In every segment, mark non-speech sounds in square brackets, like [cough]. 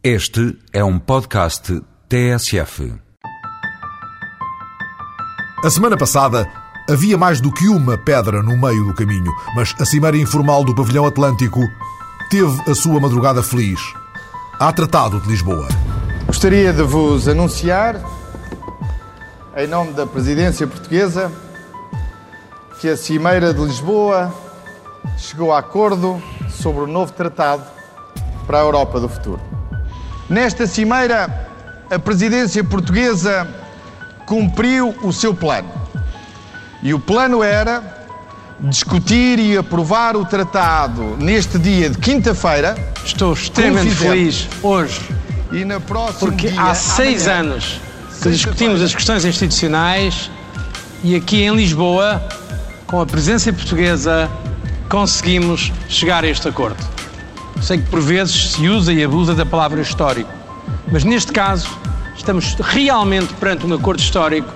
Este é um podcast TSF. A semana passada havia mais do que uma pedra no meio do caminho, mas a Cimeira Informal do Pavilhão Atlântico teve a sua madrugada feliz. Há Tratado de Lisboa. Gostaria de vos anunciar, em nome da Presidência Portuguesa, que a Cimeira de Lisboa chegou a acordo sobre o novo tratado para a Europa do futuro. Nesta cimeira, a presidência portuguesa cumpriu o seu plano. E o plano era discutir e aprovar o tratado neste dia de quinta-feira. Estou extremamente feliz hoje, E na próxima porque dia, há seis amanhã, anos que discutimos as questões institucionais e aqui em Lisboa, com a presença portuguesa, conseguimos chegar a este acordo. Sei que por vezes se usa e abusa da palavra histórico, mas neste caso estamos realmente perante um acordo histórico,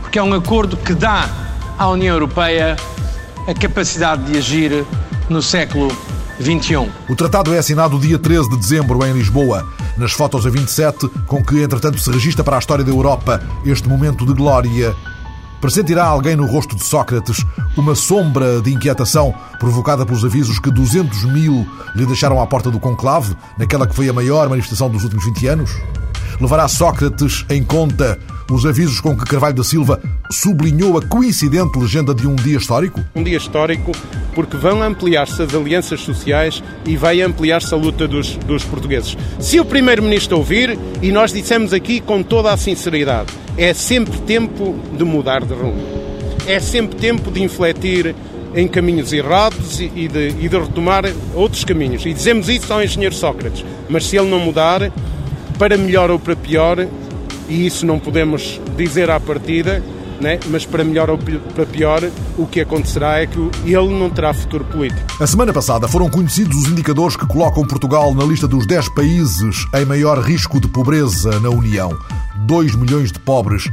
porque é um acordo que dá à União Europeia a capacidade de agir no século XXI. O tratado é assinado dia 13 de dezembro em Lisboa. Nas fotos a 27, com que entretanto se registra para a história da Europa este momento de glória, pressentirá alguém no rosto de Sócrates uma sombra de inquietação provocada pelos avisos que 200 mil lhe deixaram à porta do conclave, naquela que foi a maior manifestação dos últimos 20 anos? Levará Sócrates em conta os avisos com que Carvalho da Silva sublinhou a coincidente legenda de um dia histórico? um dia histórico porque vão ampliar-se as alianças sociais e vai ampliar-se a luta dos, dos portugueses. Se o Primeiro-Ministro ouvir, e nós dissemos aqui com toda a sinceridade, é sempre tempo de mudar de rumo. É sempre tempo de infletir em caminhos errados e de, e de retomar outros caminhos. E dizemos isso ao engenheiro Sócrates. Mas se ele não mudar, para melhor ou para pior, e isso não podemos dizer à partida, né? mas para melhor ou para pior, o que acontecerá é que ele não terá futuro político. A semana passada foram conhecidos os indicadores que colocam Portugal na lista dos 10 países em maior risco de pobreza na União. 2 milhões de pobres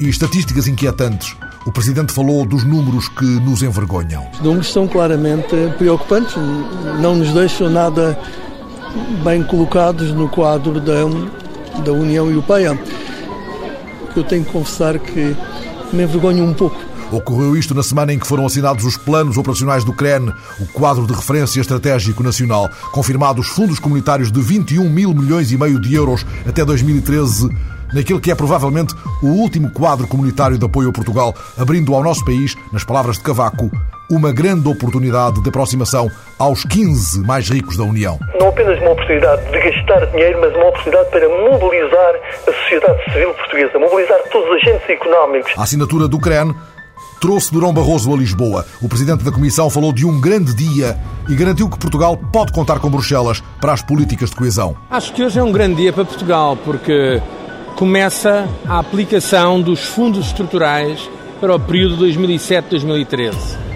e estatísticas inquietantes. O Presidente falou dos números que nos envergonham. Os números são claramente preocupantes, não nos deixam nada bem colocados no quadro da, da União Europeia. Eu tenho que confessar que me envergonho um pouco. Ocorreu isto na semana em que foram assinados os planos operacionais do CREN, o quadro de referência estratégico nacional, confirmados fundos comunitários de 21 mil milhões e meio de euros até 2013, naquele que é provavelmente o último quadro comunitário de apoio a Portugal, abrindo ao nosso país, nas palavras de Cavaco, uma grande oportunidade de aproximação aos 15 mais ricos da União. não apenas uma oportunidade de gastar dinheiro, mas uma oportunidade para mobilizar a sociedade civil portuguesa, mobilizar todos os agentes económicos. A assinatura do CREN trouxe Durão Barroso a Lisboa. O presidente da Comissão falou de um grande dia e garantiu que Portugal pode contar com Bruxelas para as políticas de coesão. Acho que hoje é um grande dia para Portugal, porque começa a aplicação dos fundos estruturais para o período 2007-2013.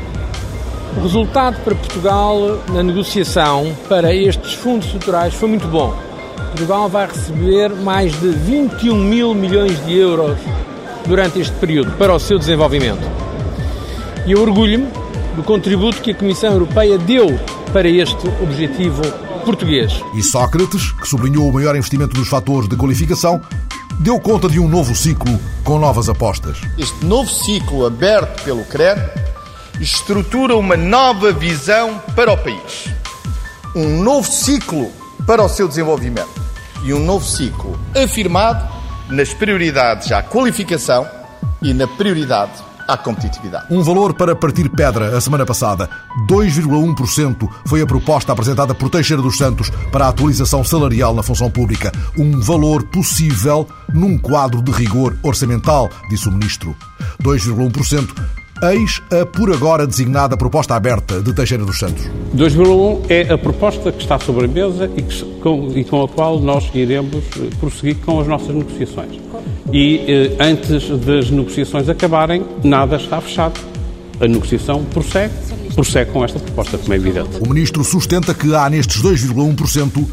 O resultado para Portugal na negociação para estes fundos estruturais foi muito bom. Portugal vai receber mais de 21 mil milhões de euros durante este período para o seu desenvolvimento. E eu orgulho-me do contributo que a Comissão Europeia deu para este objetivo português. E Sócrates, que sublinhou o maior investimento nos fatores de qualificação, deu conta de um novo ciclo com novas apostas. Este novo ciclo aberto pelo CREN estrutura uma nova visão para o país. Um novo ciclo para o seu desenvolvimento. E um novo ciclo afirmado nas prioridades à qualificação e na prioridade à competitividade. Um valor para partir pedra a semana passada. 2,1% foi a proposta apresentada por Teixeira dos Santos para a atualização salarial na função pública. Um valor possível num quadro de rigor orçamental, disse o Ministro. 2,1%. Eis a por agora designada proposta aberta de Teixeira dos Santos. 2,1 é a proposta que está sobre a mesa e, que, com, e com a qual nós iremos eh, prosseguir com as nossas negociações. E eh, antes das negociações acabarem, nada está fechado. A negociação prossegue, prossegue com esta proposta, como é evidente. O Ministro sustenta que há nestes 2,1%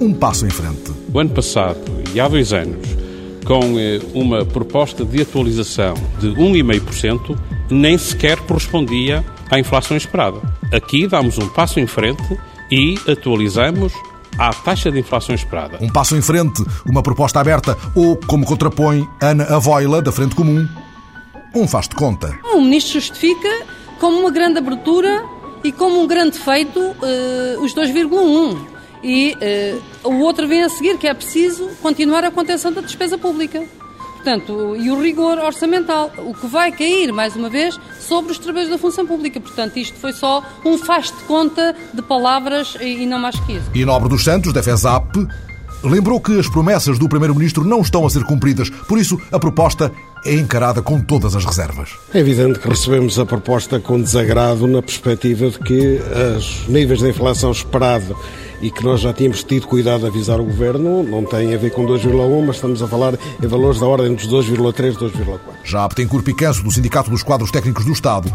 um passo em frente. O ano passado e há dois anos, com eh, uma proposta de atualização de 1,5%, nem sequer correspondia à inflação esperada. Aqui damos um passo em frente e atualizamos à taxa de inflação esperada. Um passo em frente, uma proposta aberta ou, como contrapõe Ana Avoila, da Frente Comum, um faz de conta. O ministro justifica como uma grande abertura e como um grande feito uh, os 2,1. E uh, o outro vem a seguir, que é preciso continuar a contenção da despesa pública. Portanto, e o rigor orçamental, o que vai cair, mais uma vez, sobre os trabalhos da função pública. Portanto, isto foi só um faz de conta de palavras e não mais que isso. E Nobre dos Santos, da FESAP, lembrou que as promessas do Primeiro-Ministro não estão a ser cumpridas. Por isso, a proposta é encarada com todas as reservas. É evidente que recebemos a proposta com desagrado na perspectiva de que os níveis de inflação esperado e que nós já tínhamos tido cuidado de avisar o Governo, não tem a ver com 2,1, mas estamos a falar em valores da ordem dos 2,3, 2,4. Já Betancourt Picanço, do Sindicato dos Quadros Técnicos do Estado,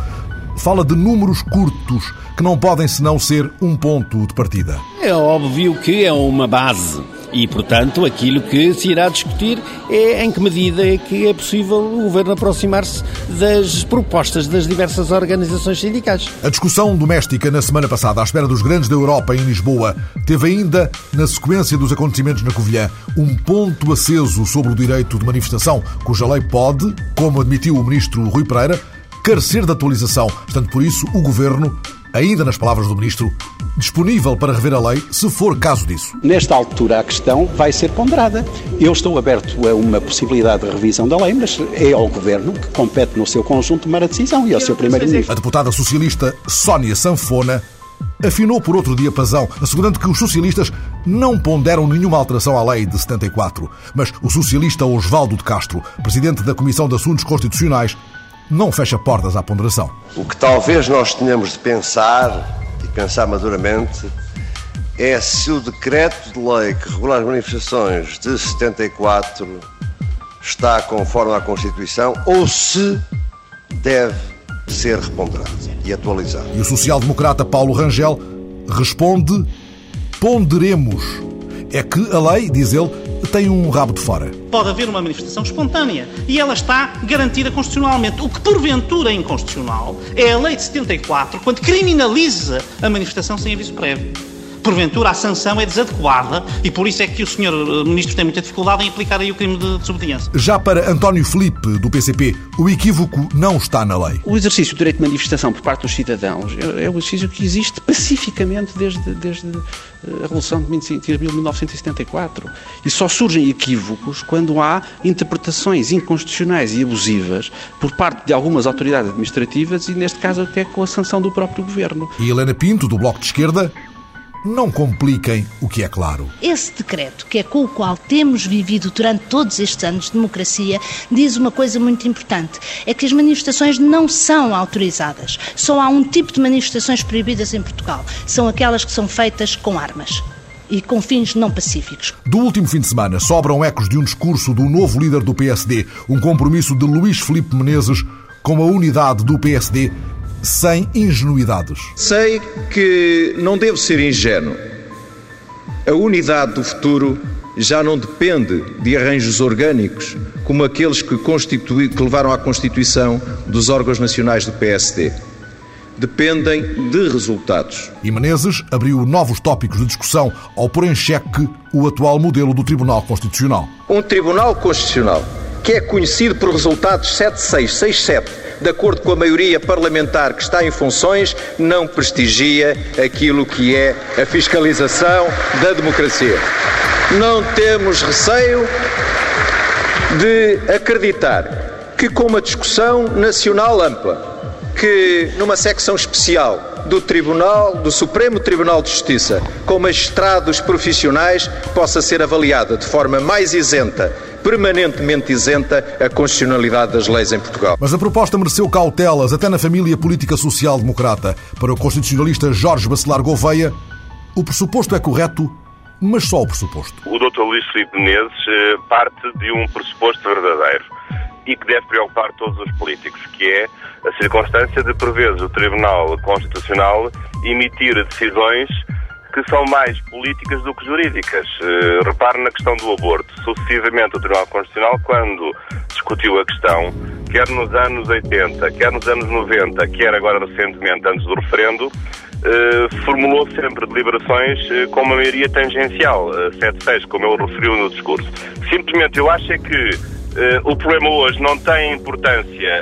fala de números curtos que não podem senão ser um ponto de partida. É óbvio que é uma base e, portanto, aquilo que se irá discutir é em que medida é que é possível o Governo aproximar-se das propostas das diversas organizações sindicais. A discussão doméstica na semana passada, à espera dos grandes da Europa em Lisboa, teve ainda, na sequência dos acontecimentos na Covilhã, um ponto aceso sobre o direito de manifestação, cuja lei pode, como admitiu o ministro Rui Pereira, carecer de atualização. Portanto, por isso, o Governo, ainda nas palavras do ministro, disponível para rever a lei, se for caso disso. Nesta altura, a questão vai ser ponderada. Eu estou aberto a uma possibilidade de revisão da lei, mas é ao Governo que compete no seu conjunto tomar a decisão e ao seu Primeiro-Ministro. A deputada socialista Sónia Sanfona afinou por outro diapasão, assegurando que os socialistas não ponderam nenhuma alteração à lei de 74. Mas o socialista Osvaldo de Castro, presidente da Comissão de Assuntos Constitucionais, não fecha portas à ponderação. O que talvez nós tenhamos de pensar pensar maduramente é se o decreto de lei que regula as manifestações de 74 está conforme à Constituição ou se deve ser reponderado e atualizado. E o social-democrata Paulo Rangel responde: ponderemos. É que a lei, diz ele, tem um rabo de fora. Pode haver uma manifestação espontânea e ela está garantida constitucionalmente. O que porventura é inconstitucional é a lei de 74, quando criminaliza a manifestação sem aviso prévio porventura a sanção é desadequada e por isso é que o Sr. Eh, Ministro tem muita dificuldade em aplicar aí o crime de desobediência. Já para António Felipe, do PCP, o equívoco não está na lei. O exercício do direito de manifestação por parte dos cidadãos é o exercício que existe pacificamente desde, desde eh, a Revolução de 1974. E só surgem equívocos quando há interpretações inconstitucionais e abusivas por parte de algumas autoridades administrativas e, neste caso, até com a sanção do próprio Governo. E Helena Pinto, do Bloco de Esquerda, não compliquem o que é claro. Esse decreto, que é com o qual temos vivido durante todos estes anos de democracia, diz uma coisa muito importante: é que as manifestações não são autorizadas. Só há um tipo de manifestações proibidas em Portugal: são aquelas que são feitas com armas e com fins não pacíficos. Do último fim de semana sobram ecos de um discurso do novo líder do PSD, um compromisso de Luís Filipe Menezes com a unidade do PSD sem ingenuidades. Sei que não devo ser ingênuo. A unidade do futuro já não depende de arranjos orgânicos como aqueles que, que levaram à constituição dos órgãos nacionais do PSD. Dependem de resultados. E Menezes abriu novos tópicos de discussão ao pôr em xeque o atual modelo do Tribunal Constitucional. Um Tribunal Constitucional que é conhecido por resultados 7667 de acordo com a maioria parlamentar que está em funções, não prestigia aquilo que é a fiscalização da democracia. Não temos receio de acreditar que, com uma discussão nacional ampla, que numa secção especial do Tribunal, do Supremo Tribunal de Justiça, com magistrados profissionais, possa ser avaliada de forma mais isenta permanentemente isenta a constitucionalidade das leis em Portugal. Mas a proposta mereceu cautelas até na família política social-democrata. Para o constitucionalista Jorge Bacelar Gouveia, o pressuposto é correto, mas só o pressuposto. O Dr. Luís Filipe Menezes eh, parte de um pressuposto verdadeiro e que deve preocupar todos os políticos, que é a circunstância de, por vezes, o Tribunal Constitucional emitir decisões que são mais políticas do que jurídicas. Uh, repare na questão do aborto. Sucessivamente, o Tribunal Constitucional, quando discutiu a questão, quer nos anos 80, quer nos anos 90, quer agora recentemente, antes do referendo, formulou sempre deliberações com uma maioria tangencial, 7-6, como ele referiu no discurso. Simplesmente eu acho é que o problema hoje não tem importância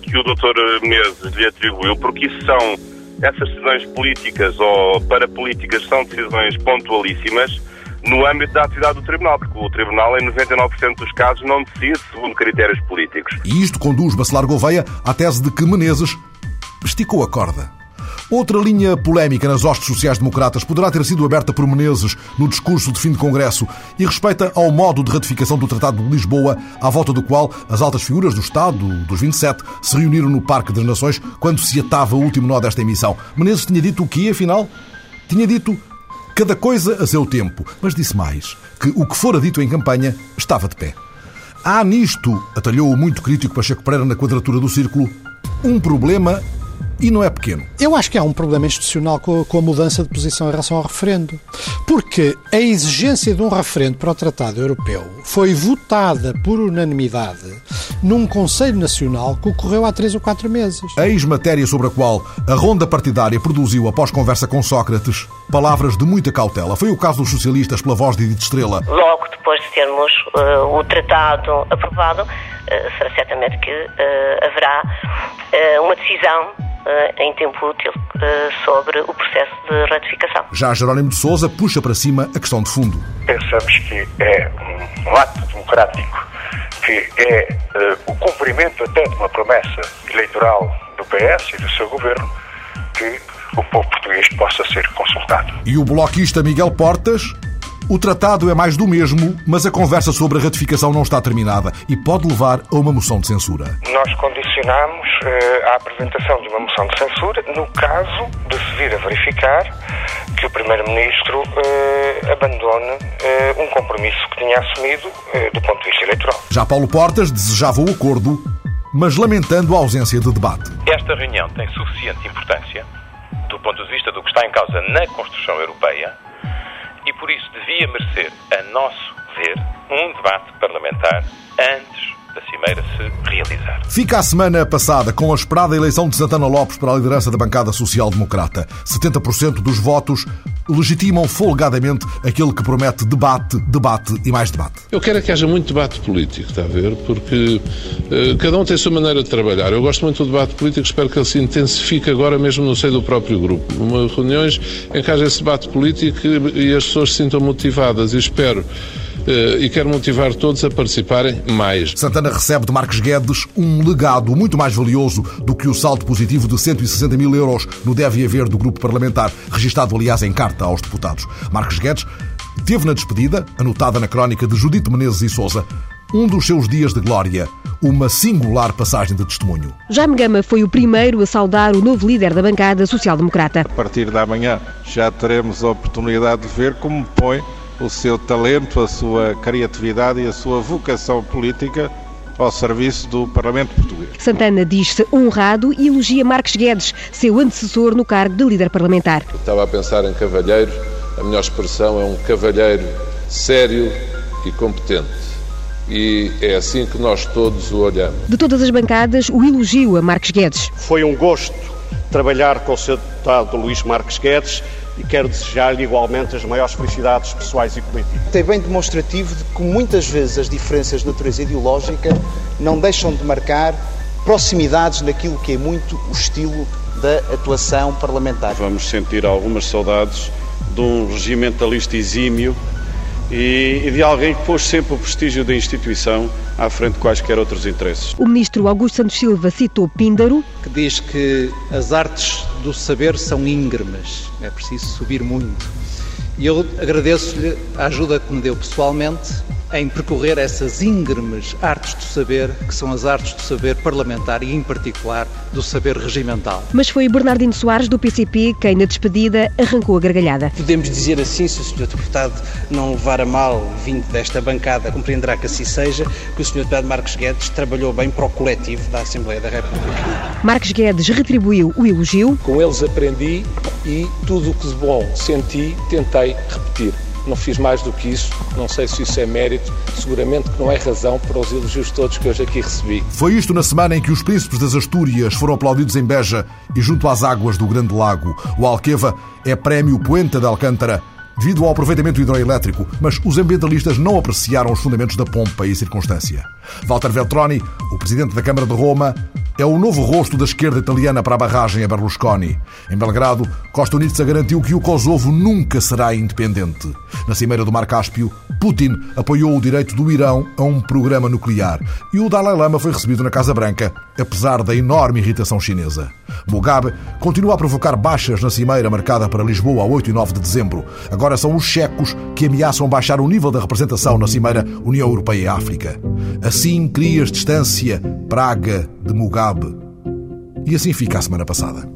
que o Dr. Menezes lhe atribuiu, porque isso são essas decisões políticas ou parapolíticas são decisões pontualíssimas no âmbito da atividade do Tribunal, porque o Tribunal, em 99% dos casos, não decide segundo critérios políticos. E isto conduz Bacelar Gouveia à tese de que Menezes esticou a corda. Outra linha polémica nas hostes sociais-democratas poderá ter sido aberta por Menezes no discurso de fim de Congresso e respeita ao modo de ratificação do Tratado de Lisboa, à volta do qual as altas figuras do Estado, dos 27, se reuniram no Parque das Nações quando se atava o último nó desta emissão. Menezes tinha dito o que, afinal? Tinha dito cada coisa a seu tempo, mas disse mais, que o que fora dito em campanha estava de pé. Há nisto, atalhou o muito crítico Pacheco Pereira na quadratura do círculo, um problema e não é pequeno. Eu acho que há um problema institucional com, a mudança de posição em relação ao referendo. Porque a exigência de um referendo para o Tratado Europeu foi votada por unanimidade num Conselho Nacional que ocorreu há três ou quatro meses. Ex-matéria sobre a qual a ronda partidária produziu, após conversa com Sócrates, palavras de muita cautela. Foi o caso dos socialistas pela voz de Edith Estrela. Logo depois de termos uh, o tratado aprovado, uh, será certamente que uh, haverá uma decisão em tempo útil uh, sobre o processo de ratificação. Já Jerónimo de Sousa puxa para cima a questão de fundo. Pensamos que é um ato democrático, que é uh, o cumprimento até de uma promessa eleitoral do PS e do seu governo, que o povo português possa ser consultado. E o bloquista Miguel Portas o tratado é mais do mesmo, mas a conversa sobre a ratificação não está terminada e pode levar a uma moção de censura. Nós condicionamos uh, a apresentação de uma moção de censura no caso de se vir a verificar que o Primeiro-Ministro uh, abandone uh, um compromisso que tinha assumido do ponto de vista eleitoral. Já Paulo Portas desejava o acordo, mas lamentando a ausência de debate. Esta reunião tem suficiente importância do ponto de vista do que está em causa na construção europeia por isso devia merecer, a nosso ver, um debate parlamentar antes da Cimeira se realizar. Fica a semana passada com a esperada eleição de Santana Lopes para a liderança da bancada social-democrata. 70% dos votos legitimam folgadamente aquele que promete debate, debate e mais debate. Eu quero é que haja muito debate político, está a ver? Porque uh, cada um tem a sua maneira de trabalhar. Eu gosto muito do debate político, espero que ele se intensifique agora mesmo no seio do próprio grupo. Uma reuniões em que haja esse debate político e as pessoas se sintam motivadas e espero e quero motivar todos a participarem mais. Santana recebe de Marcos Guedes um legado muito mais valioso do que o saldo positivo de 160 mil euros no Deve Haver do grupo parlamentar, registado aliás em carta aos deputados. Marcos Guedes teve na despedida, anotada na crónica de Judite Menezes e Souza, um dos seus dias de glória, uma singular passagem de testemunho. Jaime Gama foi o primeiro a saudar o novo líder da bancada social-democrata. A partir da manhã já teremos a oportunidade de ver como põe o seu talento, a sua criatividade e a sua vocação política ao serviço do Parlamento Português. Santana diz-se honrado e elogia Marcos Guedes, seu antecessor no cargo de líder parlamentar. estava a pensar em cavalheiro, a melhor expressão é um cavalheiro sério e competente. E é assim que nós todos o olhamos. De todas as bancadas, o elogio a Marcos Guedes. Foi um gosto trabalhar com o seu deputado Luís Marques Guedes e quero desejar-lhe igualmente as maiores felicidades pessoais e políticas. É bem demonstrativo de que muitas vezes as diferenças de natureza ideológica não deixam de marcar proximidades naquilo que é muito o estilo da atuação parlamentar. Vamos sentir algumas saudades de um regimentalista exímio e, e de alguém que pôs sempre o prestígio da instituição à frente de quaisquer outros interesses. O ministro Augusto Santos Silva citou Píndaro, que diz que as artes do saber são íngremes, é preciso subir muito. E eu agradeço-lhe a ajuda que me deu pessoalmente em percorrer essas íngremes artes do saber, que são as artes do saber parlamentar e, em particular, do saber regimental. Mas foi Bernardino Soares, do PCP, quem, na despedida, arrancou a gargalhada. Podemos dizer assim, se o Sr. Deputado não levar a mal, vindo desta bancada, compreenderá que assim seja, que o Sr. Deputado Marcos Guedes trabalhou bem para o coletivo da Assembleia da República. Marcos Guedes retribuiu o elogio. Com eles aprendi e tudo o que de bom senti, tentei repetir não fiz mais do que isso. Não sei se isso é mérito, seguramente que não é razão para os elogios todos que hoje aqui recebi. Foi isto na semana em que os príncipes das Astúrias foram aplaudidos em Beja e junto às águas do Grande Lago. O Alqueva é prémio Puente de Alcântara devido ao aproveitamento hidroelétrico, mas os ambientalistas não apreciaram os fundamentos da pompa e circunstância. Walter Veltroni, o presidente da Câmara de Roma, é o novo rosto da esquerda italiana para a barragem a Berlusconi. Em Belgrado, Costa Unitsa garantiu que o Kosovo nunca será independente. Na cimeira do Mar Cáspio, Putin apoiou o direito do Irão a um programa nuclear e o Dalai Lama foi recebido na Casa Branca, apesar da enorme irritação chinesa. Mugabe continua a provocar baixas na cimeira marcada para Lisboa a 8 e 9 de dezembro. Agora são os checos que ameaçam baixar o nível da representação na cimeira União Europeia África. Assim crias distância, praga de Mugabe. E assim fica a semana passada.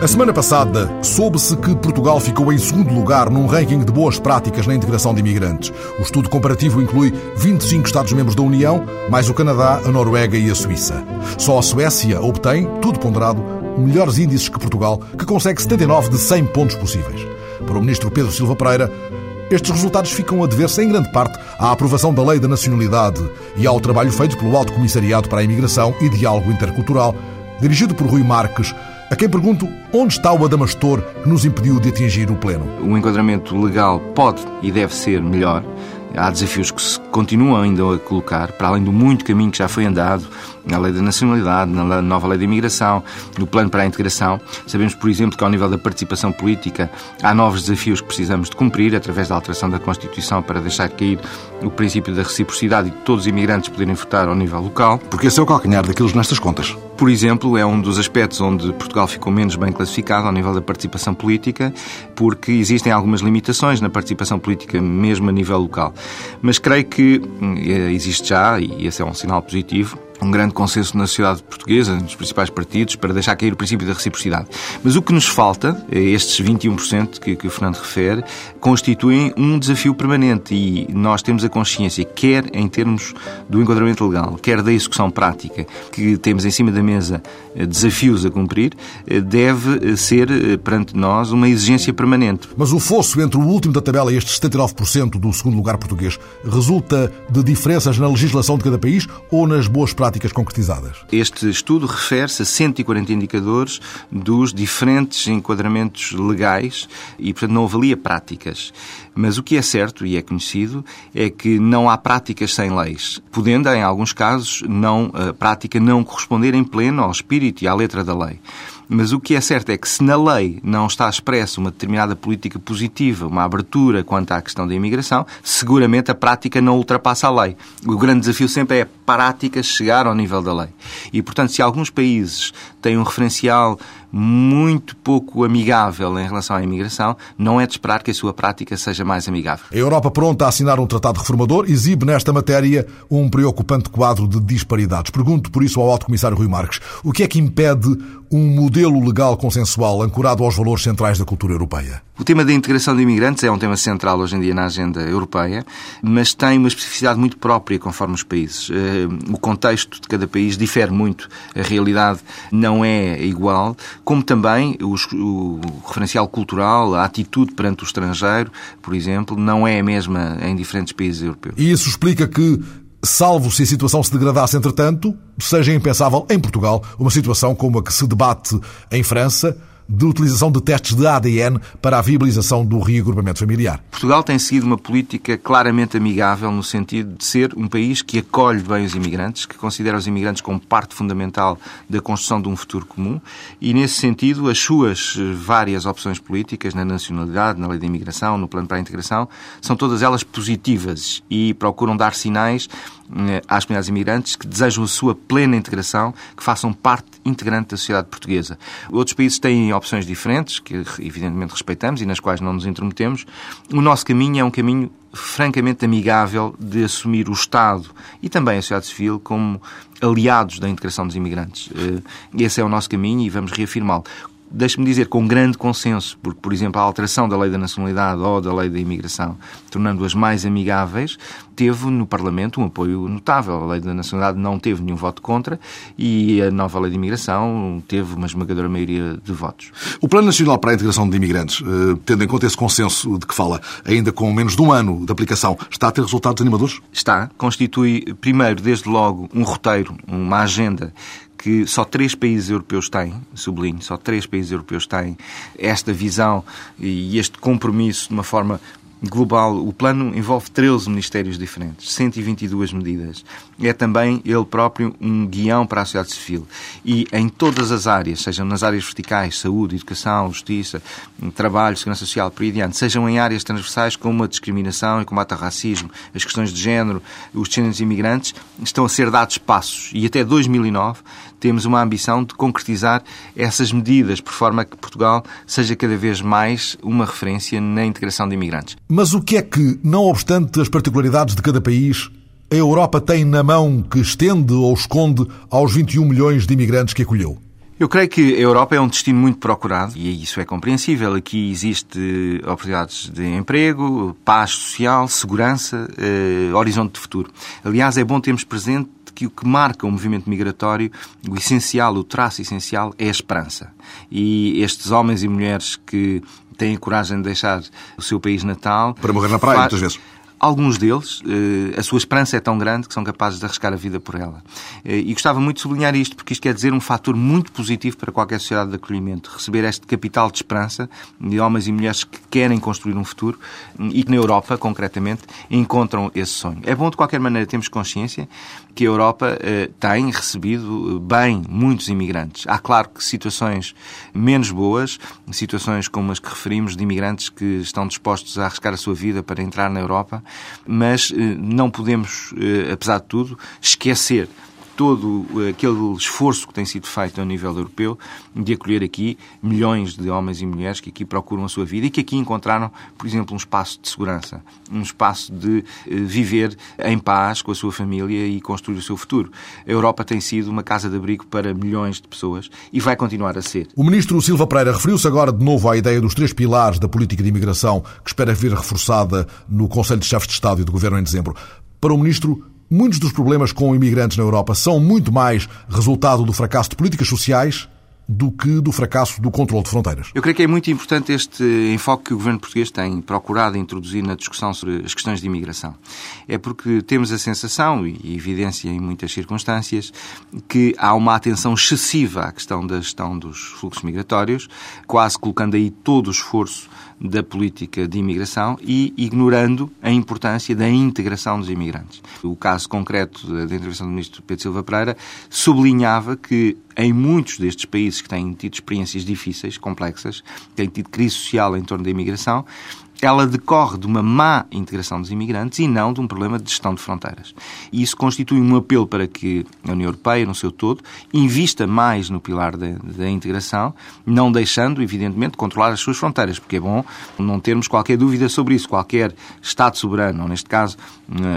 A semana passada, soube-se que Portugal ficou em segundo lugar num ranking de boas práticas na integração de imigrantes. O estudo comparativo inclui 25 Estados-membros da União, mais o Canadá, a Noruega e a Suíça. Só a Suécia obtém, tudo ponderado, melhores índices que Portugal, que consegue 79 de 100 pontos possíveis. Para o ministro Pedro Silva Pereira, estes resultados ficam a dever-se em grande parte à aprovação da Lei da Nacionalidade e ao trabalho feito pelo Alto Comissariado para a Imigração e Diálogo Intercultural, dirigido por Rui Marques, a quem pergunto onde está o Adamastor que nos impediu de atingir o pleno. O enquadramento legal pode e deve ser melhor. Há desafios que se continuam ainda a colocar, para além do muito caminho que já foi andado na lei da nacionalidade, na nova lei da imigração, no plano para a integração. Sabemos, por exemplo, que ao nível da participação política há novos desafios que precisamos de cumprir através da alteração da Constituição para deixar cair o princípio da reciprocidade e de todos os imigrantes poderem votar ao nível local. Porque esse é o calcanhar daqueles nestas contas. Por exemplo, é um dos aspectos onde Portugal ficou menos bem classificado ao nível da participação política, porque existem algumas limitações na participação política, mesmo a nível local. Mas creio que hum, existe já, e esse é um sinal positivo, um grande consenso na sociedade portuguesa, nos principais partidos, para deixar cair o princípio da reciprocidade. Mas o que nos falta, é estes 21% que, que o Fernando refere, constituem um desafio permanente e nós temos a consciência, quer em termos do enquadramento legal, quer da execução prática, que temos em cima da mesa eh, desafios a cumprir, eh, deve eh, ser perante nós uma exigência permanente. Mas o fosso entre o último da tabela e este 79% do segundo lugar português resulta de diferenças na legislação de cada país ou nas boas práticas práticas concretizadas? Este estudo refere-se a 140 indicadores dos diferentes enquadramentos legais e, portanto, não avalia práticas. Mas o que é certo e é conhecido é que não há práticas sem leis, podendo, em alguns casos, não, a prática não corresponder em pleno ao espírito e à letra da lei. Mas o que é certo é que se na lei não está expressa uma determinada política positiva, uma abertura quanto à questão da imigração, seguramente a prática não ultrapassa a lei. O grande desafio sempre é prática chegar ao nível da lei. E, portanto, se alguns países têm um referencial muito pouco amigável em relação à imigração, não é de esperar que a sua prática seja mais amigável. A Europa pronta a assinar um tratado reformador exibe nesta matéria um preocupante quadro de disparidades. Pergunto por isso ao Alto Comissário Rui Marques, o que é que impede um modelo legal consensual ancorado aos valores centrais da cultura europeia? O tema da integração de imigrantes é um tema central hoje em dia na agenda europeia, mas tem uma especificidade muito própria conforme os países. Eh, o contexto de cada país difere muito, a realidade não é igual, como também o referencial cultural, a atitude perante o estrangeiro, por exemplo, não é a mesma em diferentes países europeus. E isso explica que salvo se a situação se degradasse entretanto, seja impensável em Portugal uma situação como a que se debate em França, de utilização de testes de ADN para a viabilização do reagrupamento familiar. Portugal tem seguido uma política claramente amigável no sentido de ser um país que acolhe bem os imigrantes, que considera os imigrantes como parte fundamental da construção de um futuro comum e, nesse sentido, as suas várias opções políticas na nacionalidade, na lei da imigração, no plano para a integração, são todas elas positivas e procuram dar sinais eh, às comunidades imigrantes que desejam a sua plena integração, que façam parte integrante da sociedade portuguesa. Outros países têm opções diferentes, que evidentemente respeitamos e nas quais não nos intrometemos. O nosso caminho é um caminho francamente amigável de assumir o Estado e também a sociedade civil como aliados da integração dos imigrantes. Eh, esse é o nosso caminho e vamos reafirmá-lo deixe-me dizer, com grande consenso, porque, por exemplo, a alteração da lei da nacionalidade ou da lei da imigração, tornando-as mais amigáveis, teve no Parlamento um apoio notável. A lei da nacionalidade não teve nenhum voto contra e a nova lei de imigração teve uma esmagadora maioria de votos. O Plano Nacional para a Integração de Imigrantes, eh, tendo em conta esse consenso de que fala, ainda com menos de um ano de aplicação, está a ter resultados animadores? Está. Constitui, primeiro, desde logo, um roteiro, uma agenda que só três países europeus têm, sublinho, só três países europeus têm esta visão e este compromisso de uma forma global. O plano envolve 13 ministérios diferentes, 122 medidas. É também ele próprio um guião para a sociedade civil. E em todas as áreas, sejam nas áreas verticais, saúde, educação, justiça, trabalho, segurança social, por aí adiante, sejam em áreas transversais como a discriminação e combate ao racismo, as questões de género, os descendentes imigrantes, estão a ser dados passos. E até 2009 temos uma ambição de concretizar essas medidas, por forma que Portugal seja cada vez mais uma referência na integração de imigrantes. Mas o que é que, não obstante as particularidades de cada país, a Europa tem na mão que estende ou esconde aos 21 milhões de imigrantes que acolheu? Eu creio que a Europa é um destino muito procurado e isso é compreensível. Aqui existe oportunidades de emprego, paz social, segurança, eh, horizonte de futuro. Aliás, é bom termos presente que o que marca o movimento migratório, o essencial, o traço essencial, é a esperança. E estes homens e mulheres que têm a coragem de deixar o seu país natal... Para morrer na praia, muitas vezes. Alguns deles, eh, a sua esperança é tão grande que são capazes de arriscar a vida por ela. Eh, e gostava muito de sublinhar isto, porque isto quer dizer um fator muito positivo para qualquer sociedade de acolhimento. Receber este capital de esperança de homens e mulheres que querem construir um futuro e que na Europa, concretamente, encontram esse sonho. É bom, de qualquer maneira, termos consciência que a Europa eh, tem recebido bem muitos imigrantes. Há, claro, que situações menos boas, situações como as que referimos de imigrantes que estão dispostos a arriscar a sua vida para entrar na Europa, mas eh, não podemos, eh, apesar de tudo, esquecer todo aquele esforço que tem sido feito a nível europeu de acolher aqui milhões de homens e mulheres que aqui procuram a sua vida e que aqui encontraram, por exemplo, um espaço de segurança, um espaço de eh, viver em paz com a sua família e construir o seu futuro. A Europa tem sido uma casa de abrigo para milhões de pessoas e vai continuar a ser. O ministro Silva Pereira referiu-se agora de novo à ideia dos três pilares da política de imigração que espera ver reforçada no Conselho de Chefes de Estado e de Governo em dezembro. Para o ministro, Muitos dos problemas com imigrantes na Europa são muito mais resultado do fracasso de políticas sociais do que do fracasso do controle de fronteiras. Eu creio que é muito importante este enfoque que o governo português tem procurado introduzir na discussão sobre as questões de imigração. É porque temos a sensação, e evidência em muitas circunstâncias, que há uma atenção excessiva à questão da gestão dos fluxos migratórios, quase colocando aí todo o esforço da política de imigração e ignorando a importância da integração dos imigrantes. O caso concreto da intervenção do ministro Pedro Silva Pereira sublinhava que em muitos destes países que têm tido experiências difíceis, complexas, têm tido crise social em torno da imigração, ela decorre de uma má integração dos imigrantes e não de um problema de gestão de fronteiras. E isso constitui um apelo para que a União Europeia, no seu todo, invista mais no pilar da, integração, não deixando, evidentemente, de controlar as suas fronteiras, porque é bom não termos qualquer dúvida sobre isso. Qualquer Estado soberano, ou neste caso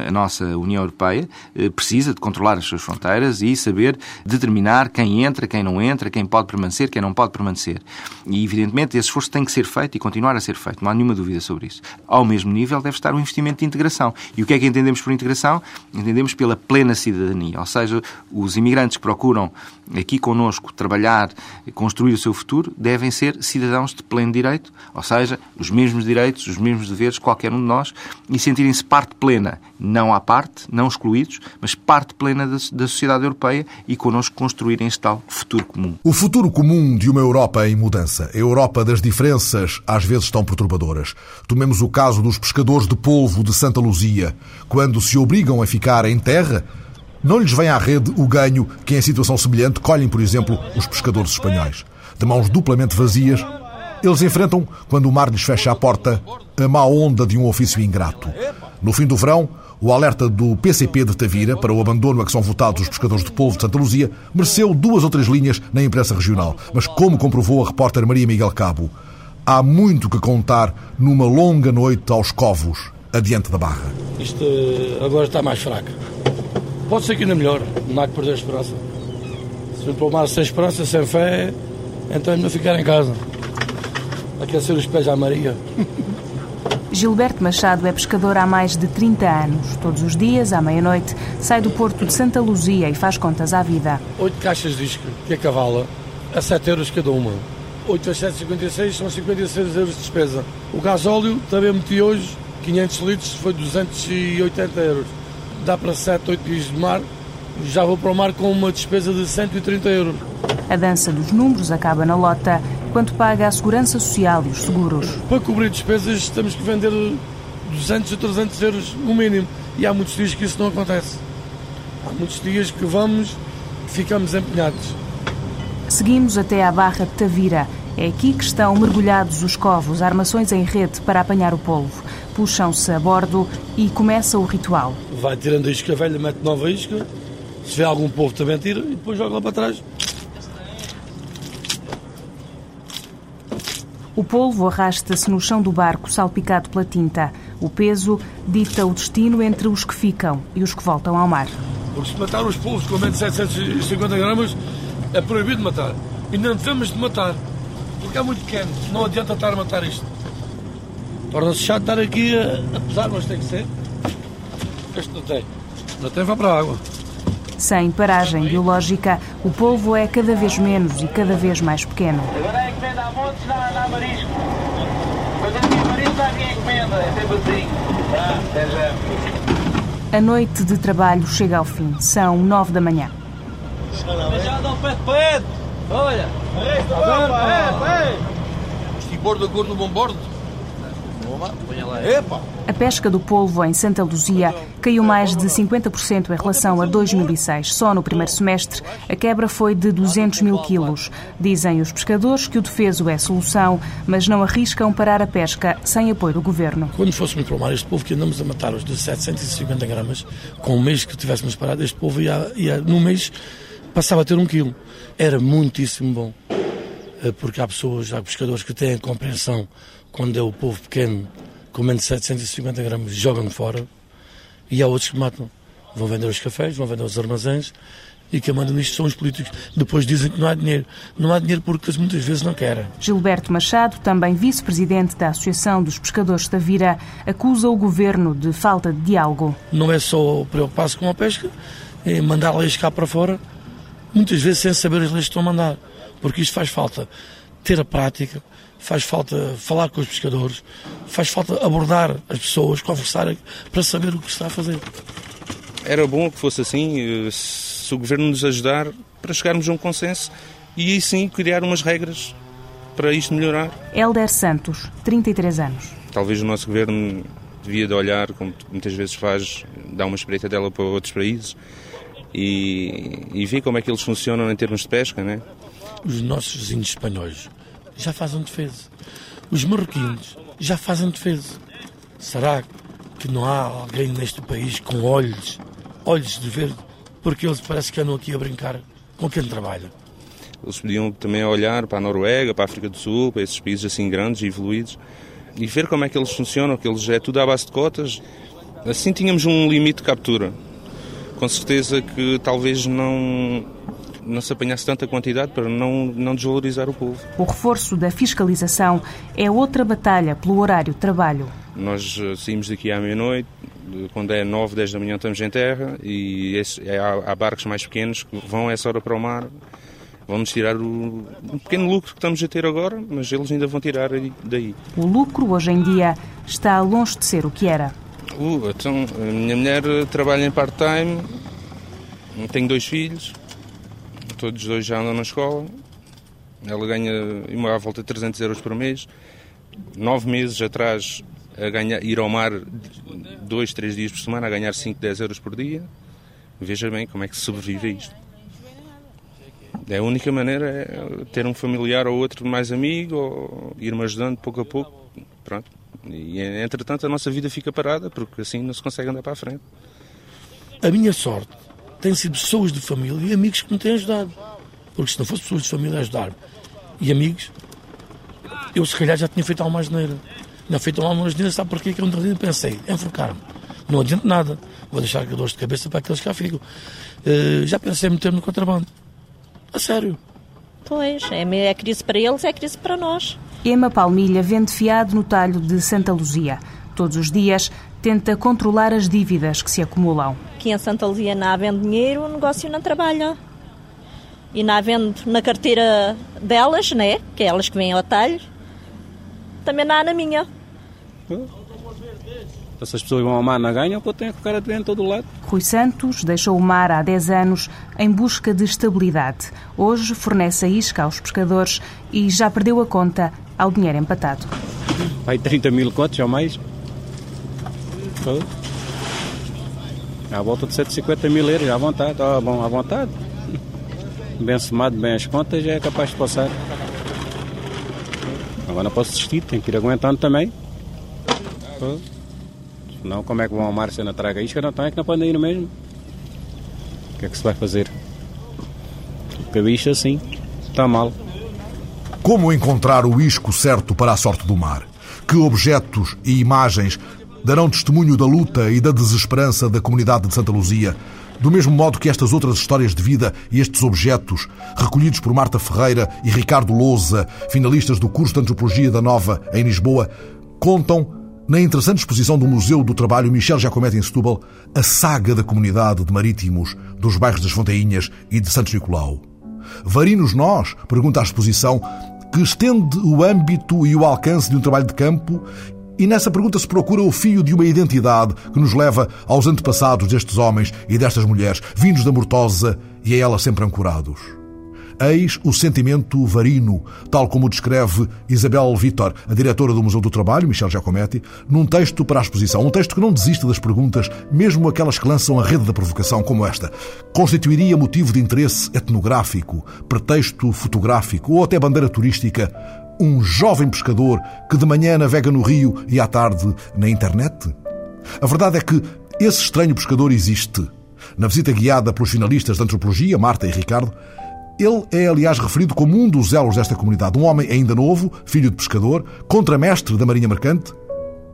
a nossa União Europeia, eh, precisa de controlar as suas fronteiras e saber determinar quem entra, quem não entra, quem pode permanecer, quem não pode permanecer. E, evidentemente, esse esforço tem que ser feito e continuar a ser feito. Não há nenhuma dúvida sobre sobre isso. Ao mesmo nível deve estar o investimento de integração. E o que é que entendemos por integração? Entendemos pela plena cidadania, ou seja, os imigrantes que procuram aqui connosco trabalhar, construir o seu futuro, devem ser cidadãos de pleno direito, ou seja, os mesmos direitos, os mesmos deveres qualquer um de nós e sentirem-se parte plena, não à parte, não excluídos, mas parte plena da, da sociedade europeia e connosco construírem este tal futuro comum. O futuro comum de uma Europa em mudança, a Europa das diferenças, às vezes tão perturbadoras. Tomemos o caso dos pescadores de polvo de Santa Luzia. Quando se obrigam a ficar em terra, não lhes vem à rede o ganho que, em situação semelhante, colhem, por exemplo, os pescadores espanhóis. De mãos duplamente vazias, eles enfrentam, quando o mar lhes fecha a porta, a má onda de um ofício ingrato. No fim do verão, o alerta do PCP de Tavira para o abandono a que são votados os pescadores de polvo de Santa Luzia mereceu duas ou três linhas na imprensa regional. Mas como comprovou a repórter Maria Miguel Cabo, há muito que contar numa longa noite aos covos, adiante da barra. Isto eh, agora está mais fraco. Pode ser que ainda melhor, não há que perder a esperança. Se for mar sem esperança, sem fé, Então é melhor ficar em casa. Aquecer os pés à Maria. [laughs] Gilberto Machado é pescador há mais de 30 anos. Todos os dias, à meia-noite, sai do porto de Santa Luzia e faz contas à vida. Oito caixas de isca, que é cavala, a 7 euros cada uma. 8 vezes 7, 56, são 56 euros de despesa. O gasóleo também meti hoje, 500 litros, foi 280 euros. Dá para 7, 8 dias de mar. Já vou para o mar com uma despesa de 130 euros. A dança dos números acaba na lota, quanto paga a segurança social e os seguros. Para cobrir despesas, temos que vender 200 ou 300 euros no mínimo. E há muitos dias que isso não acontece. Há muitos dias que vamos, ficamos empenhados. Seguimos até à Barra de Tavira. É aqui que estão mergulhados os covos, armações em rede para apanhar o polvo. Puxam-se a bordo e começa o ritual. Vai tirando a isca velha, mete nova isca. Se vê algum polvo também tira e depois joga lá para trás. O polvo arrasta-se no chão do barco, salpicado pela tinta. O peso dita o destino entre os que ficam e os que voltam ao mar. Porque se matar os polvos com menos de 750 gramas, é proibido matar. E não devemos de matar. Porque é muito pequeno. Não adianta estar a matar isto. Torna-se chato estar aqui a, pesar, mas tem que ser. Este não tem. Não tem, vai para a água. Sem paragem biológica, o polvo é cada vez menos e cada vez mais pequeno. Montes, não há marisco. É marisco, há quem encomenda. É sempre assim. Ah, até já. A noite de trabalho chega ao fim. São nove da manhã. Já dá um pé de pé. Olha. É, Estibordo, gordo, bom bordo. Epa! A pesca do polvo em Santa Luzia caiu mais de 50% em relação a 2006. Só no primeiro semestre, a quebra foi de 200 mil quilos. Dizem os pescadores que o defeso é solução, mas não arriscam parar a pesca sem apoio do governo. Quando fôssemos para o mar, este povo que andamos a matar os de 750 gramas, com o mês que tivéssemos parado, este povo ia, ia no mês passava a ter um quilo. Era muitíssimo bom. Porque há pessoas, há pescadores que têm compreensão quando é o povo pequeno, com menos de 750 gramas, jogam fora. E há outros que matam. Vão vender os cafés, vão vender os armazéns. E quem manda nisto são os políticos. Depois dizem que não há dinheiro. Não há dinheiro porque muitas vezes não querem. Gilberto Machado, também vice-presidente da Associação dos Pescadores da Vira, acusa o governo de falta de diálogo. Não é só preocupar-se com a pesca, é mandar leis cá para fora, muitas vezes sem saber as leis que estão a mandar. Porque isto faz falta ter a prática, faz falta falar com os pescadores, faz falta abordar as pessoas, conversar para saber o que se está a fazer. Era bom que fosse assim, se o governo nos ajudar para chegarmos a um consenso e aí sim criar umas regras para isto melhorar. Helder Santos, 33 anos. Talvez o nosso governo devia de olhar, como muitas vezes faz, dar uma espreita dela para outros países e, e ver como é que eles funcionam em termos de pesca, né? Os nossos vizinhos espanhóis já fazem defesa. Os marroquinos já fazem defesa. Será que não há alguém neste país com olhos, olhos de verde? Porque eles parece que andam aqui a brincar com quem trabalha. Eles podiam também olhar para a Noruega, para a África do Sul, para esses países assim grandes e evoluídos e ver como é que eles funcionam, que eles é tudo à base de cotas. Assim tínhamos um limite de captura. Com certeza que talvez não não se apanhasse tanta quantidade para não, não desvalorizar o povo. O reforço da fiscalização é outra batalha pelo horário de trabalho. Nós saímos daqui à meia-noite, quando é 9, 10 da manhã estamos em terra e esse, é, há, há, barcos mais pequenos que vão a essa hora para o mar. Vamos tirar o um pequeno lucro que estamos a ter agora, mas eles ainda vão tirar daí. O lucro, hoje em dia, está longe de ser o que era. Uh, então, a minha mulher trabalha em part-time, tenho dois filhos, todos dois já andam na escola. Ela ganha à volta de 300 euros por mês. Nove meses atrás, a ganhar, ir ao mar dois, três dias por semana, a ganhar 5, 10 euros por dia. Veja bem como é que se sobrevive a isto. É a única maneira é ter um familiar ou outro mais amigo, ou ir-me ajudando pouco a pouco. Pronto. E entretanto a nossa vida fica parada, porque assim não se consegue andar para a frente. A minha sorte tem sido pessoas de família e amigos que me têm ajudado. Porque se não fosse pessoas de família a ajudar e amigos, eu se calhar já tinha feito alguma asneira. Não feito alguma asneira, sabe porquê? Que eu um pensei, enforcar-me. Não adianta nada. Vou deixar que dores de cabeça para aqueles que cá ficam. Uh, já pensei em meter-me no contrabando. A sério. Pois, é, é crise para eles, é crise para nós. Ema Palmilha vende fiado no talho de Santa Luzia. Todos os dias tenta controlar as dívidas que se acumulam. Aqui em Santa Luzia não havendo dinheiro, o negócio não trabalha. E não havendo na carteira delas, né? Que é elas que vêm ao talho, também não há na minha. Essas pessoas vão ao mar na ganha, eu tenho que ficar atento em todo lado. Rui Santos deixou o mar há 10 anos em busca de estabilidade. Hoje fornece a isca aos pescadores e já perdeu a conta ao dinheiro empatado. Vai 30 mil cotes ou mais. À volta de 150 mil euros, à vontade. Ah, bom, à vontade. [laughs] Bem somado, bem as contas, já é capaz de passar. Agora não posso desistir, tenho que ir aguentando também. Não, como é que vão ao mar se não traga isca? Não, então é que não podem ir mesmo. O que é que se vai fazer? Porque bicho assim está mal. Como encontrar o isco certo para a sorte do mar? Que objetos e imagens darão testemunho da luta e da desesperança da comunidade de Santa Luzia, do mesmo modo que estas outras histórias de vida e estes objetos, recolhidos por Marta Ferreira e Ricardo Lousa, finalistas do curso de Antropologia da Nova em Lisboa, contam na interessante exposição do Museu do Trabalho Michel Giacometti em Setúbal, a saga da comunidade de marítimos dos bairros das Fonteinhas e de Santos Nicolau. Varinos nós, pergunta a exposição, que estende o âmbito e o alcance de um trabalho de campo e nessa pergunta se procura o fio de uma identidade que nos leva aos antepassados destes homens e destas mulheres, vindos da Mortosa e a ela sempre ancorados. Eis o sentimento varino, tal como o descreve Isabel Vitor, a diretora do Museu do Trabalho, Michel Giacometti, num texto para a exposição. Um texto que não desiste das perguntas, mesmo aquelas que lançam a rede da provocação, como esta. Constituiria motivo de interesse etnográfico, pretexto fotográfico ou até bandeira turística um jovem pescador que de manhã navega no rio e à tarde na internet? A verdade é que esse estranho pescador existe. Na visita guiada pelos finalistas de antropologia, Marta e Ricardo, ele é, aliás, referido como um dos elos desta comunidade. Um homem ainda novo, filho de pescador, contramestre da Marinha Mercante,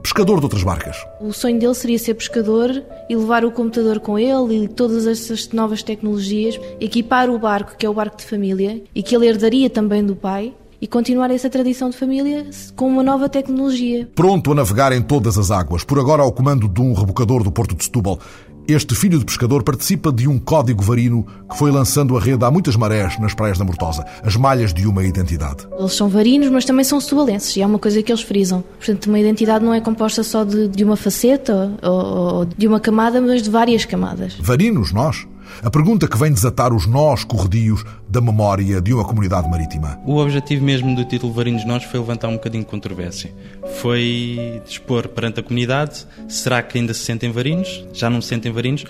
pescador de outras barcas. O sonho dele seria ser pescador e levar o computador com ele e todas essas novas tecnologias, equipar o barco, que é o barco de família, e que ele herdaria também do pai, e continuar essa tradição de família com uma nova tecnologia. Pronto a navegar em todas as águas, por agora ao comando de um rebocador do Porto de Setúbal. Este filho de pescador participa de um código varino que foi lançando a rede há muitas marés nas praias da Mortosa, as malhas de uma identidade. Eles são varinos, mas também são setubalenses, e é uma coisa que eles frisam. Portanto, uma identidade não é composta só de, de uma faceta ou, ou de uma camada, mas de várias camadas. Varinos, nós? A pergunta que vem desatar os nós corredios da memória de uma comunidade marítima. O objetivo mesmo do título Varinos Nós foi levantar um bocadinho de controvérsia. Foi expor perante a comunidade, será que ainda se sentem varinos? Já não se sentem varinos?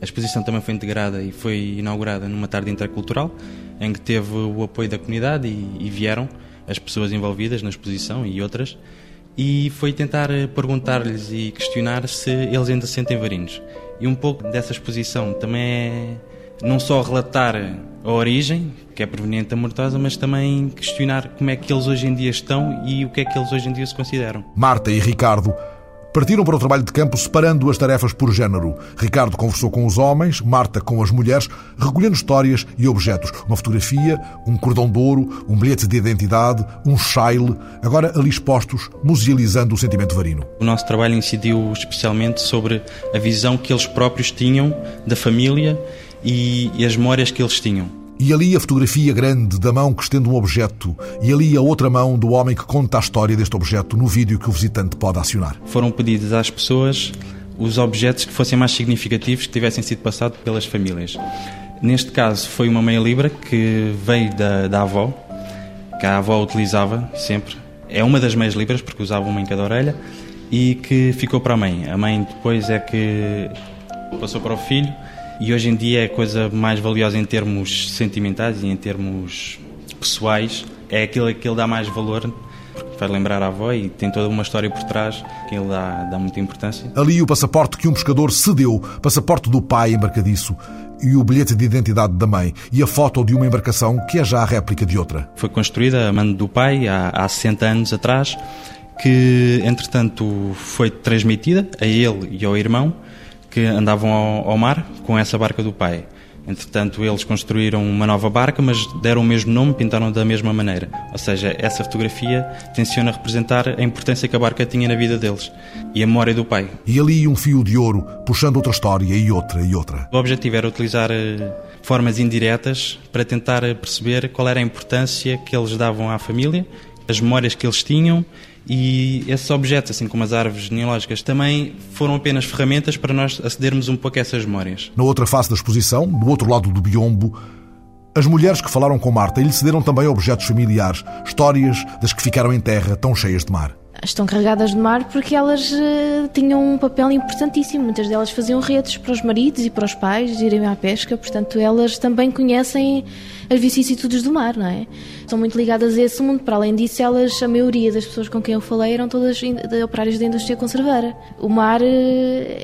A exposição também foi integrada e foi inaugurada numa tarde intercultural, em que teve o apoio da comunidade e, e vieram as pessoas envolvidas na exposição e outras, e foi tentar perguntar-lhes e questionar se eles ainda se sentem varinos. E um pouco dessa exposição também é não só relatar a origem, que é proveniente da Mortosa, mas também questionar como é que eles hoje em dia estão e o que é que eles hoje em dia se consideram. Marta e Ricardo Partiram para o trabalho de campo separando as tarefas por género. Ricardo conversou com os homens, Marta com as mulheres, recolhendo histórias e objetos. Uma fotografia, um cordão de ouro, um bilhete de identidade, um chile, agora ali expostos, musealizando o sentimento varino. O nosso trabalho incidiu especialmente sobre a visão que eles próprios tinham da família e, e as memórias que eles tinham. E ali a fotografia grande da mão que estende um objeto, e ali a outra mão do homem que conta a história deste objeto no vídeo que o visitante pode acionar. Foram pedidos às pessoas os objetos que fossem mais significativos que tivessem sido passados pelas famílias. Neste caso foi uma meia libra que veio da, da avó, que a avó utilizava sempre. É uma das meias libras, porque usava uma em cada orelha, e que ficou para a mãe. A mãe depois é que passou para o filho e hoje em dia é a coisa mais valiosa em termos sentimentais e em termos pessoais. É aquilo que ele dá mais valor, porque faz lembrar a avó e tem toda uma história por trás que ele dá, dá muita importância. Ali o passaporte que um pescador cedeu, passaporte do pai embarcadiço, e o bilhete de identidade da mãe e a foto de uma embarcação que é já a réplica de outra. Foi construída a mando do pai há, há 60 anos atrás, que entretanto foi transmitida a ele e ao irmão que andavam ao, ao mar com essa barca do pai. Entretanto, eles construíram uma nova barca, mas deram o mesmo nome, pintaram da mesma maneira. Ou seja, essa fotografia tenciona representar a importância que a barca tinha na vida deles e a memória do pai. E ali um fio de ouro, puxando outra história e outra e outra. O objetivo era utilizar eh, formas indiretas para tentar perceber qual era a importância que eles davam à família, as memórias que eles tinham e esses objetos, assim como as árvores genealógicas, também foram apenas ferramentas para nós acedermos um pouco a essas memórias. Na outra face da exposição, do outro lado do biombo, as mulheres que falaram com Marta lhe cederam também objetos familiares, histórias das que ficaram em terra tão cheias de mar estão carregadas de mar porque elas uh, tinham um papel importantíssimo. Muitas delas faziam redes para os maridos e para os pais irem à pesca, portanto, elas também conhecem as vicissitudes do mar, não é? Estão muito ligadas a esse mundo. Para além disso, elas, a maioria das pessoas com quem eu falei eram todas de operários da indústria conserveira. O mar uh,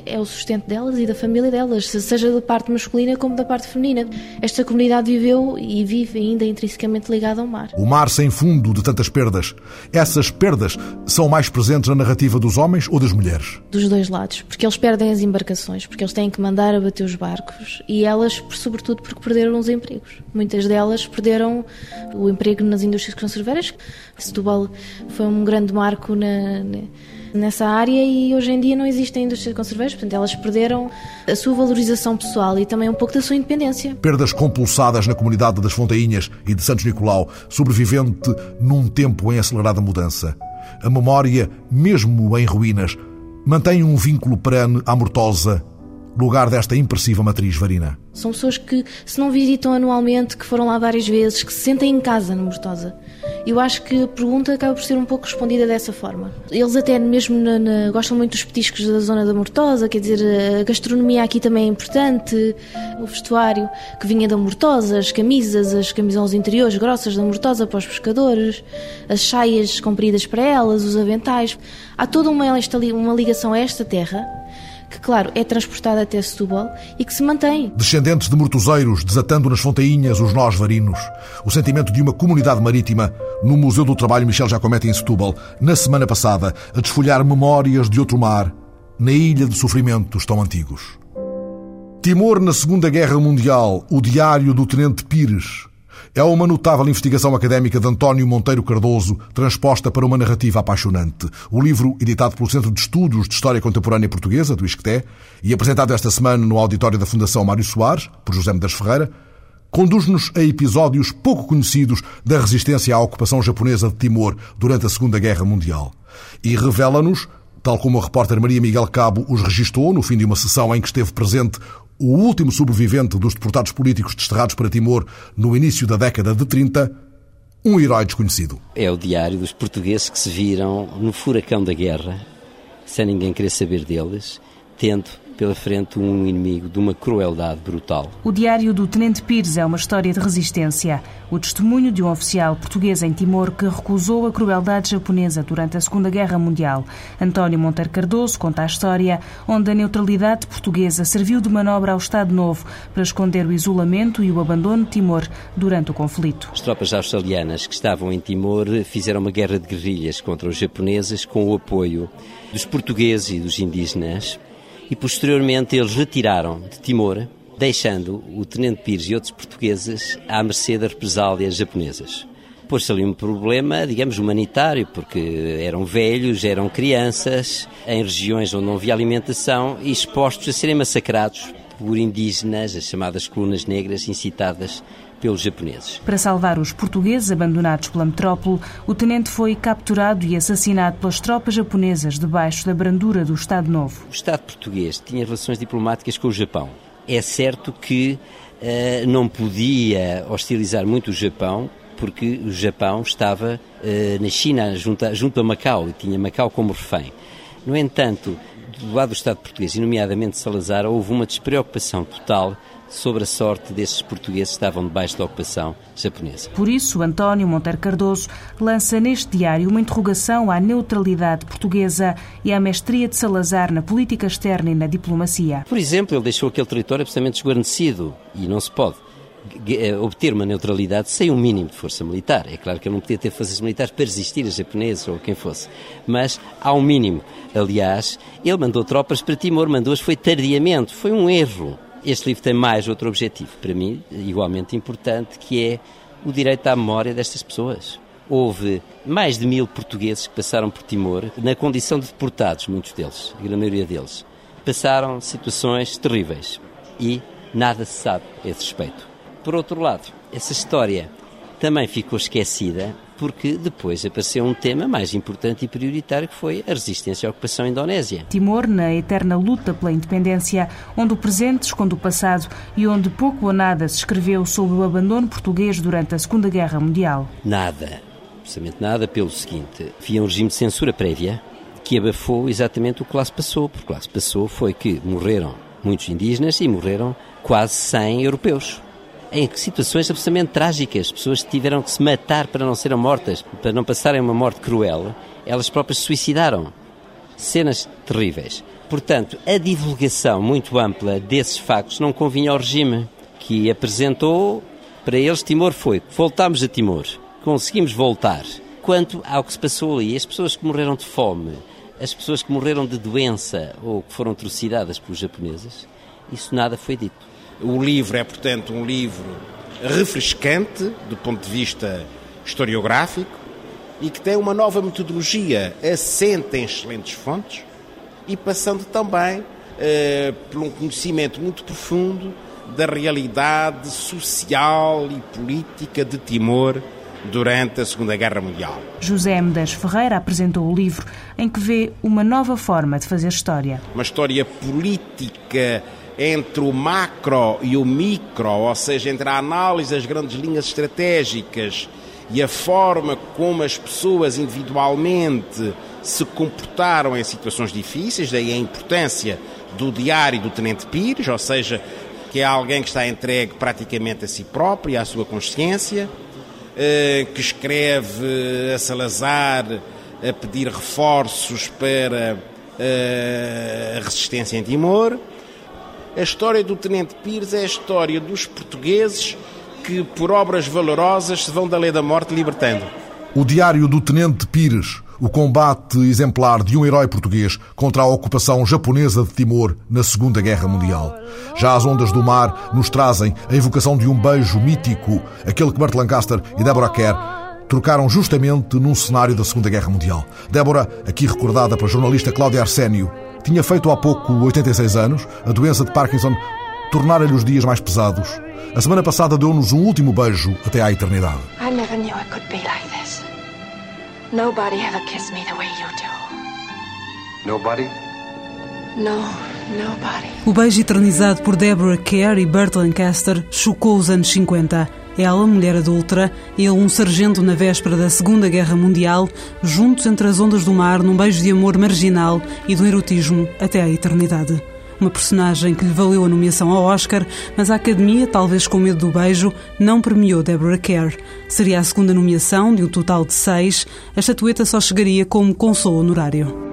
é o sustento delas e da família delas, seja da parte masculina como da parte feminina. Esta comunidade viveu e vive ainda intrinsecamente ligada ao mar. O mar sem fundo de tantas perdas. Essas perdas são mais presentes na narrativa dos homens ou das mulheres? Dos dois lados, porque eles perdem as embarcações, porque eles têm que mandar abater os barcos e elas, sobretudo, porque perderam os empregos. Muitas delas perderam o emprego nas indústrias conserveiras. Setúbal foi um grande marco na, nessa área e hoje em dia não existem indústrias conserveiras, portanto elas perderam a sua valorização pessoal e também um pouco da sua independência. Perdas compulsadas na comunidade das Fontainhas e de Santos Nicolau, sobrevivente num tempo em acelerada mudança a memória, mesmo em ruínas, mantém um vínculo perene à Mortosa, lugar desta impressiva matriz varina. São pessoas que, se não visitam anualmente, que foram lá várias vezes, que se sentem em casa na Mortosa. Eu acho que a pergunta acaba por ser um pouco respondida dessa forma. Eles até mesmo na, na, gostam muito dos petiscos da zona da Mortosa, quer dizer, a gastronomia aqui também é importante, o vestuário que vinha da Mortosa, as camisas, as camisolas interiores grossas da Mortosa para os pescadores, as saias compridas para elas, os aventais. Há toda uma, uma ligação a esta terra que, claro, é transportada até Setúbal e que se mantém. Descendentes de mortuzeiros desatando nas fontainhas os nós varinos. O sentimento de uma comunidade marítima no Museu do Trabalho Michel Jacomete em Setúbal, na semana passada, a desfolhar memórias de outro mar, na ilha de sofrimentos tão antigos. Timor na Segunda Guerra Mundial, o diário do Tenente Pires, é uma notável investigação académica de António Monteiro Cardoso, transposta para uma narrativa apaixonante. O livro, editado pelo Centro de Estudos de História Contemporânea Portuguesa, do ISCTE, e apresentado esta semana no auditório da Fundação Mário Soares, por José Mendes Ferreira, conduz-nos a episódios pouco conhecidos da resistência à ocupação japonesa de Timor durante a Segunda Guerra Mundial. E revela-nos, tal como a repórter Maria Miguel Cabo os registou no fim de uma sessão em que esteve presente o último sobrevivente dos deportados políticos desterrados para Timor no início da década de 30, um herói desconhecido. É o diário dos portugueses que se viram no furacão da guerra, sem ninguém querer saber deles, tendo pela frente um inimigo de uma crueldade brutal. O Diário do Tenente Pires é uma história de resistência. O testemunho de um oficial português em Timor que recusou a crueldade japonesa durante a Segunda Guerra Mundial. António Monteiro Cardoso conta a história onde a neutralidade portuguesa serviu de manobra ao Estado Novo para esconder o isolamento e o abandono de Timor durante o conflito. As tropas australianas que estavam em Timor fizeram uma guerra de guerrilhas contra os japoneses com o apoio dos portugueses e dos indígenas e posteriormente eles retiraram de Timor, deixando o Tenente Pires e outros portugueses à mercê das represálias japonesas. Pôs-se ali um problema, digamos, humanitário, porque eram velhos, eram crianças, em regiões onde não havia alimentação e expostos a serem massacrados por indígenas, as chamadas colunas negras, incitadas pelos japoneses. Para salvar os portugueses abandonados pela metrópole, o tenente foi capturado e assassinado pelas tropas japonesas debaixo da brandura do Estado Novo. O Estado português tinha relações diplomáticas com o Japão. É certo que uh, não podia hostilizar muito o Japão, porque o Japão estava uh, na China, junto a, junto a Macau, e tinha Macau como refém. No entanto, do lado do Estado português, e nomeadamente Salazar, houve uma despreocupação total sobre a sorte desses portugueses que estavam debaixo da ocupação japonesa. Por isso, António Monteiro Cardoso lança neste diário uma interrogação à neutralidade portuguesa e à mestria de Salazar na política externa e na diplomacia. Por exemplo, ele deixou aquele território absolutamente desguarnecido e não se pode eh, obter uma neutralidade sem um mínimo de força militar. É claro que ele não podia ter forças militares para resistir a japoneses ou quem fosse, mas há um mínimo. Aliás, ele mandou tropas para Timor, mandou-as foi tardiamente, foi um erro Este livro tem mais outro objetivo, para mim, igualmente importante, que é o direito à memória destas pessoas. Houve mais de mil portugueses que passaram por Timor, na condição de deportados, muitos deles, a grande maioria deles. Passaram situações terríveis e nada se sabe a esse respeito. Por outro lado, essa história também ficou esquecida porque depois apareceu um tema mais importante e prioritário que foi a resistência à ocupação indonésia. Timor, na eterna luta pela independência, onde o presente esconde o passado e onde pouco ou nada se escreveu sobre o abandono português durante a Segunda Guerra Mundial. Nada, absolutamente nada, pelo seguinte: havia um regime de censura prévia que abafou exatamente o que lá se passou, porque lá se passou foi que morreram muitos indígenas e morreram quase 100 europeus em situações absolutamente trágicas. Pessoas tiveram que se matar para não serem mortas, para não passarem uma morte cruel. Elas próprias suicidaram. Cenas terríveis. Portanto, a divulgação muito ampla desses factos não convinha ao regime, que apresentou para eles Timor foi. Voltámos a Timor. Conseguimos voltar. Quanto ao que se passou ali, as pessoas que morreram de fome, as pessoas que morreram de doença ou que foram trucidadas pelos japoneses, isso nada foi dito. O livro é, portanto, um livro refrescante do ponto de vista historiográfico e que tem uma nova metodologia assente em excelentes fontes e passando também eh, por um conhecimento muito profundo da realidade social e política de Timor durante a Segunda Guerra Mundial. José Mendes Ferreira apresentou o livro em que vê uma nova forma de fazer história. Uma história política entre o macro e o micro, ou seja, entre a análise das grandes linhas estratégicas e a forma como as pessoas individualmente se comportaram em situações difíceis, daí a importância do diário do Tenente Pires, ou seja, que é alguém que está entregue praticamente a si próprio e à sua consciência, eh, que escreve a Salazar a pedir reforços para eh, a resistência em Timor a história do Tenente Pires é a história dos portugueses que, por obras valorosas, se vão da lei da morte libertando. O Diário do Tenente Pires, o combate exemplar de um herói português contra a ocupação japonesa de Timor na Segunda Guerra Mundial. Já as ondas do mar nos trazem a evocação de um beijo mítico, aquele que Burt Lancaster e Deborah Kerr trocaram justamente num cenário da Segunda Guerra Mundial. Débora, aqui recordada pela jornalista Cláudia Arsénio, tinha feito há pouco 86 anos, a doença de Parkinson tornara-lhe os dias mais pesados. A semana passada deu-nos um último beijo até à eternidade. I never knew it could be like this. Nobody ever kissed me the way you do. Nobody? No, nobody. O beijo eternizado por Deborah Kerr e Burt Lancaster chocou os anos 50. Ela, mulher adulta, ele, um sargento na véspera da Segunda Guerra Mundial, juntos entre as ondas do mar, num beijo de amor marginal e do erotismo até à eternidade. Uma personagem que lhe valeu a nomeação ao Oscar, mas a Academia, talvez com medo do beijo, não premiou Deborah Kerr. Seria a segunda nomeação, de um total de seis, a estatueta só chegaria como consolo honorário.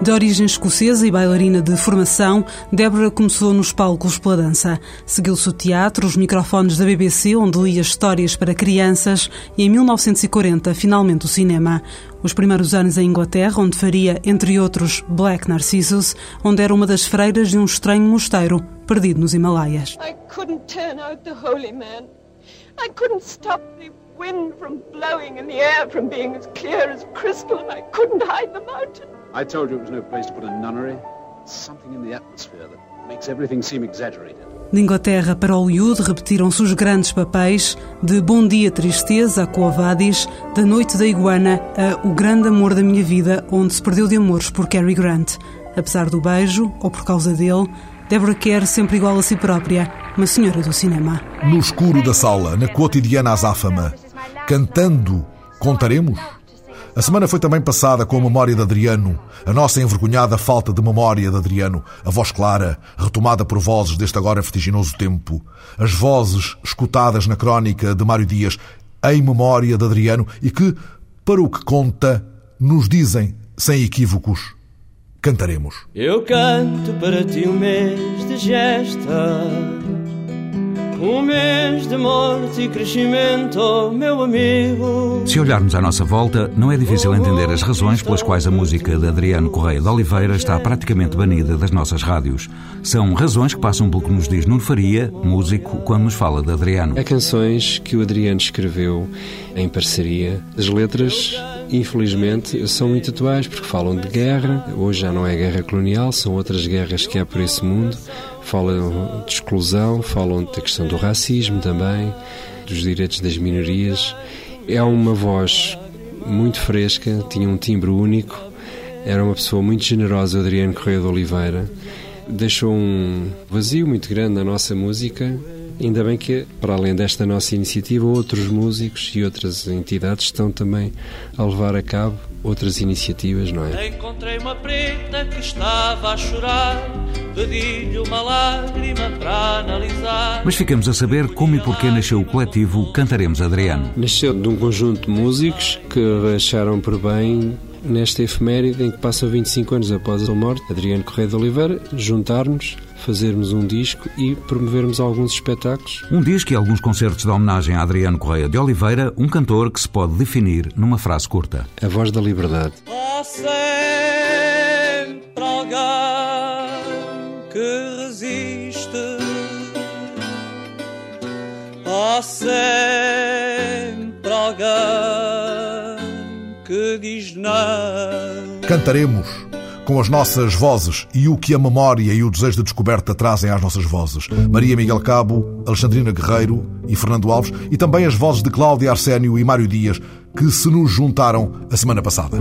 De origem escocesa e bailarina de formação, Débora começou nos palcos pela dança. Seguiu-se o teatro, os microfones da BBC, onde lia histórias para crianças, e em 1940, finalmente o cinema. Os primeiros anos em Inglaterra, onde faria, entre outros, Black Narcissus, onde era uma das freiras de um estranho mosteiro, perdido nos Himalaias. I couldn't turn out the holy man. I couldn't stop the wind from blowing and the air from being as clear as crystal, I couldn't hide the mountain. I told you it was no place to put a nunnery. Something in the atmosphere that makes everything seem exaggerated. De Inglaterra para Hollywood repetiram-se os grandes papéis de Bom Dia Tristeza a Coavadis, da Noite da Iguana a O Grande Amor da Minha Vida, onde se perdeu de amores por Cary Grant. Apesar do beijo, ou por causa dele, Deborah Kerr sempre igual a si própria, uma senhora do cinema. No escuro da sala, na cotidiana azáfama, cantando, contaremos? A semana foi também passada com a memória de Adriano, a nossa envergonhada falta de memória de Adriano, a voz clara, retomada por vozes deste agora vertiginoso tempo, as vozes escutadas na crónica de Mário Dias, em memória de Adriano e que, para o que conta, nos dizem, sem equívocos, cantaremos. Eu canto para ti o mês de gesta Um mês de morte e crescimento, meu amigo. Se olharmos à nossa volta, não é difícil entender as razões pelas quais a música de Adriano Correia de Oliveira está praticamente banida das nossas rádios. São razões que passam pelo que nos diz Nuno Faria, músico, quando nos fala de Adriano. Há canções que o Adriano escreveu em parceria. As letras infelizmente, são muito atuais porque falam de guerra. Hoje já não é guerra colonial, são outras guerras que há por esse mundo falam de exclusão, falam da questão do racismo também, dos direitos das minorias. É uma voz muito fresca, tinha um timbre único, era uma pessoa muito generosa, Adriano Correia de Oliveira. Deixou um vazio muito grande na nossa música. Ainda bem que, para além desta nossa iniciativa, outros músicos e outras entidades estão também a levar a cabo outras iniciativas, não é? Encontrei uma preta que estava a chorar, pedi-lhe uma lágrima para analisar. Mas ficamos a saber como e porquê nasceu o coletivo Cantaremos Adriano. Nasceu de um conjunto de músicos que acharam por bem nesta efeméride em que passa 25 anos após a sua morte, Adriano Correia de Oliveira, juntar-nos, fazermos um disco e promovermos alguns espetáculos. Um disco e alguns concertos de homenagem a Adriano Correia de Oliveira, um cantor que se pode definir numa frase curta. A voz da liberdade. Há sempre alguém que resiste. Há sempre Cantaremos com as nossas vozes e o que a memória e o desejo de descoberta trazem às nossas vozes. Maria Miguel Cabo, Alexandrina Guerreiro e Fernando Alves e também as vozes de Cláudia Arsénio e Mário Dias que se nos juntaram a semana passada.